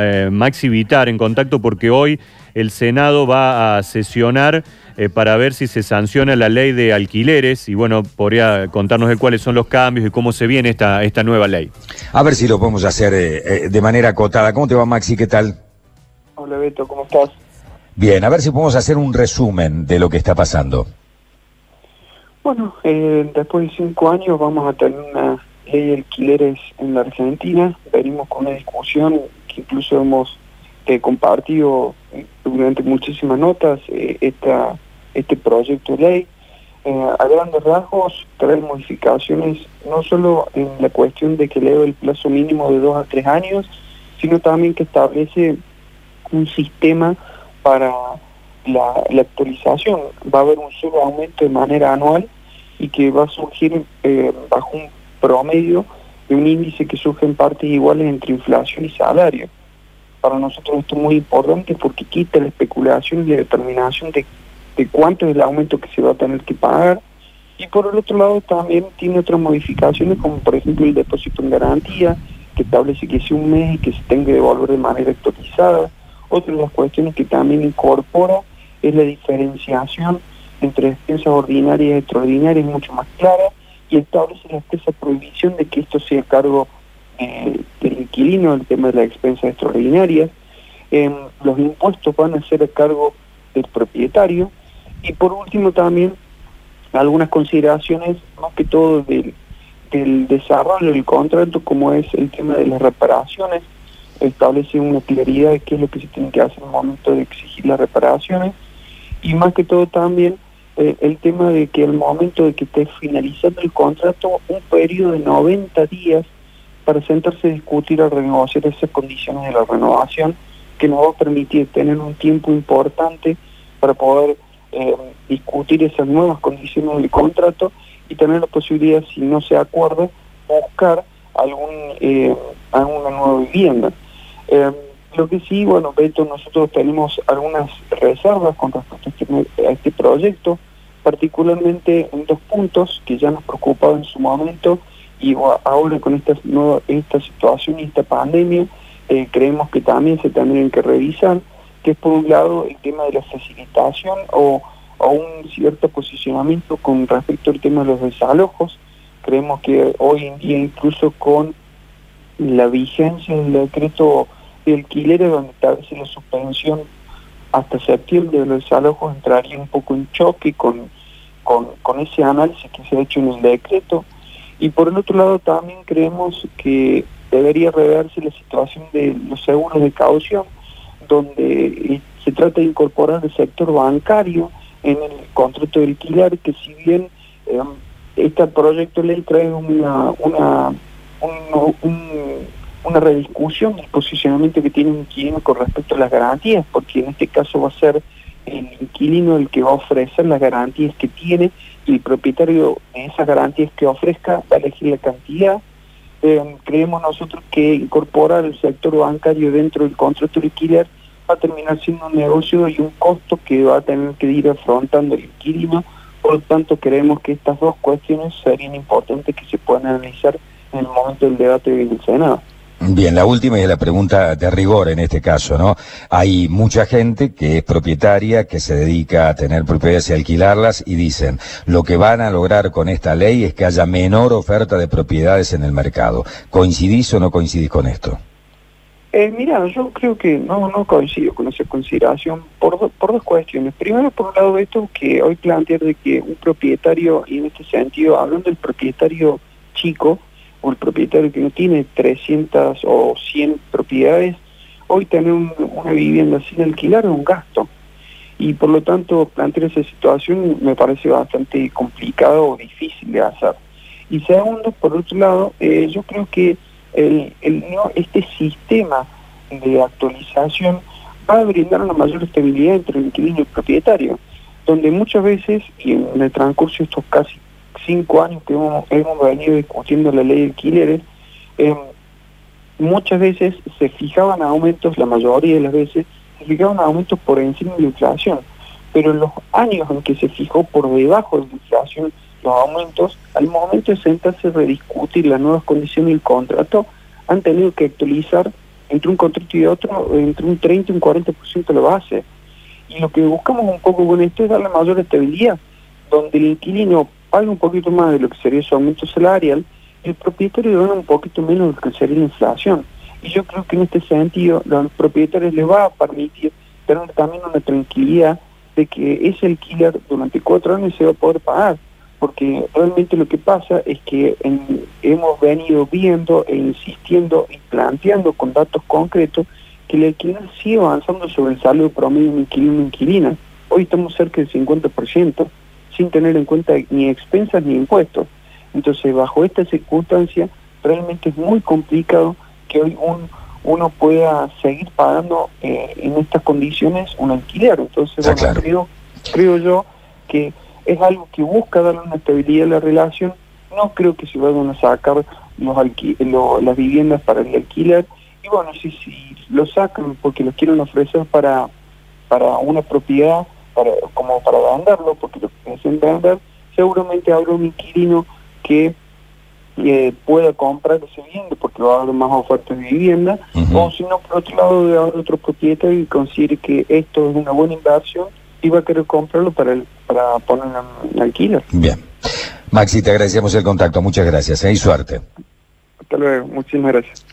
Eh, Maxi Vitar en contacto porque hoy el Senado va a sesionar eh, para ver si se sanciona la ley de alquileres y bueno, podría contarnos de cuáles son los cambios y cómo se viene esta, esta nueva ley. A ver si lo podemos hacer eh, de manera acotada. ¿Cómo te va Maxi? ¿Qué tal? Hola Beto, ¿cómo estás? Bien, a ver si podemos hacer un resumen de lo que está pasando. Bueno, después de cinco años vamos a tener una ley de alquileres en la Argentina. Venimos con una discusión incluso hemos eh, compartido durante muchísimas notas eh, esta, este proyecto de ley. Eh, a grandes rasgos trae modificaciones no solo en la cuestión de que leo el plazo mínimo de dos a tres años, sino también que establece un sistema para la actualización. Va a haber un solo aumento de manera anual y que va a surgir bajo un promedio de un índice que surge en partes iguales entre inflación y salario. Para nosotros esto es muy importante porque quita la especulación y la determinación de, cuánto es el aumento que se va a tener que pagar. Y por el otro lado también tiene otras modificaciones como por ejemplo el depósito en garantía, que establece que sea un mes y que se tenga que devolver de manera actualizada. Otra de las cuestiones que también incorpora es la diferenciación entre despensas ordinarias y extraordinarias mucho más clara y establece la expresa prohibición de que esto sea cargo eh, del inquilino, el tema de las expensas extraordinarias. Em, los impuestos van a ser a cargo del propietario. Y por último también algunas consideraciones, más que todo del, del desarrollo del contrato, como es el tema de las reparaciones, establece una claridad de qué es lo que se tiene que hacer en el momento de exigir las reparaciones y más que todo también eh, el tema de que al momento de que esté finalizando el contrato, un periodo de 90 días para sentarse a discutir o renegociar esas condiciones de la renovación que nos va a permitir tener un tiempo importante para poder eh, discutir esas nuevas condiciones del contrato y tener la posibilidad, si no se acuerda, buscar algún, eh, alguna nueva vivienda. lo que sí, bueno, Beto, nosotros tenemos algunas reservas con respecto a este, a este proyecto particularmente en dos puntos que ya nos preocupaban en su momento y ahora con esta, nueva, esta situación y esta pandemia eh, creemos que también se tendrían que revisar, que es por un lado el tema de la facilitación o, un cierto posicionamiento con respecto al tema de los desalojos. Creemos que hoy en día incluso con la vigencia del decreto de alquileres donde establece la suspensión hasta septiembre los desalojos entraría un poco en choque con, con, ese análisis que se ha hecho en el decreto. Y por el otro lado también creemos que debería reverse la situación de los seguros de caución, donde eh, se trata de incorporar el sector bancario en el contrato de alquiler, que si bien eh, este proyecto de ley trae una, una, una rediscusión del posicionamiento que tiene un inquilino con respecto a las garantías, porque en este caso va a ser el inquilino el que va a ofrecer las garantías que tiene y el propietario en esas garantías que ofrezca va a elegir la cantidad. Eh, creemos nosotros que incorporar el sector bancario dentro del contrato de alquiler va a terminar siendo un negocio y un costo que va a tener que ir afrontando el inquilino. Por lo tanto, creemos que estas dos cuestiones serían importantes que se puedan analizar en el momento del debate del Senado. Bien, la última es la pregunta de rigor en este caso, ¿no? Hay mucha gente que es propietaria, que se dedica a tener propiedades y alquilarlas y dicen, lo que van a lograr con esta ley es que haya menor oferta de propiedades en el mercado. ¿Coincidís o no coincidís con esto? Eh, mira, yo creo que no, no coincido con esa consideración por, por dos cuestiones. Primero, por un lado, esto que hoy plantear de que un propietario, y en este sentido, hablando del propietario chico, o el propietario que no tiene 300 o 100 propiedades, hoy tener una vivienda sin alquilar es un gasto. Y por lo tanto, plantear esa situación me parece bastante complicado o difícil de hacer. Y segundo, por otro lado, eh, yo creo que el, este sistema de actualización va a brindar una mayor estabilidad entre el inquilino y el propietario, donde muchas veces, y en el transcurso de estos casi cinco años que hemos, venido discutiendo la ley de alquileres, eh, muchas veces se fijaban aumentos, la mayoría de las veces, se fijaban aumentos por encima de la inflación, pero en los años en que se fijó por debajo de la inflación los aumentos, al momento de sentarse a rediscutir las nuevas condiciones del contrato, han tenido que actualizar entre un contrato y otro, entre un 30 y un 40% de la base. Y lo que buscamos un poco con esto es darle mayor estabilidad, donde el inquilino paga un poquito más de lo que sería su aumento salarial, y el propietario gana un poquito menos de lo que sería la inflación. Y yo creo que en este sentido, los propietarios les va a permitir tener también una tranquilidad de que ese alquiler durante cuatro años se va a poder pagar porque realmente lo que pasa es que hemos venido viendo e insistiendo y planteando con datos concretos que el alquiler sigue avanzando sobre el salario promedio de inquilino inquilina. Hoy estamos cerca del 50%, sin tener en cuenta ni expensas ni impuestos. Entonces, bajo esta circunstancia, realmente es muy complicado que hoy un, uno pueda seguir pagando eh, en estas condiciones un alquiler. Entonces, creo, creo yo que es algo que busca darle una estabilidad a la relación. No creo que se vayan a sacar los las viviendas para el alquiler. Y bueno, si, si lo sacan porque lo quieren ofrecer para, para una propiedad, para, como para venderlo, porque lo seguramente habrá un inquilino que eh, pueda comprar ese vivienda porque va a haber más ofertas de vivienda, o si no, por otro lado, de haber otro propietario y considere que esto es una buena inversión y va a querer comprarlo para el para poner en alquiler. Bien. Maxi, te agradecemos el contacto. Muchas gracias. ¿eh? Y suerte. Hasta luego. Muchísimas gracias.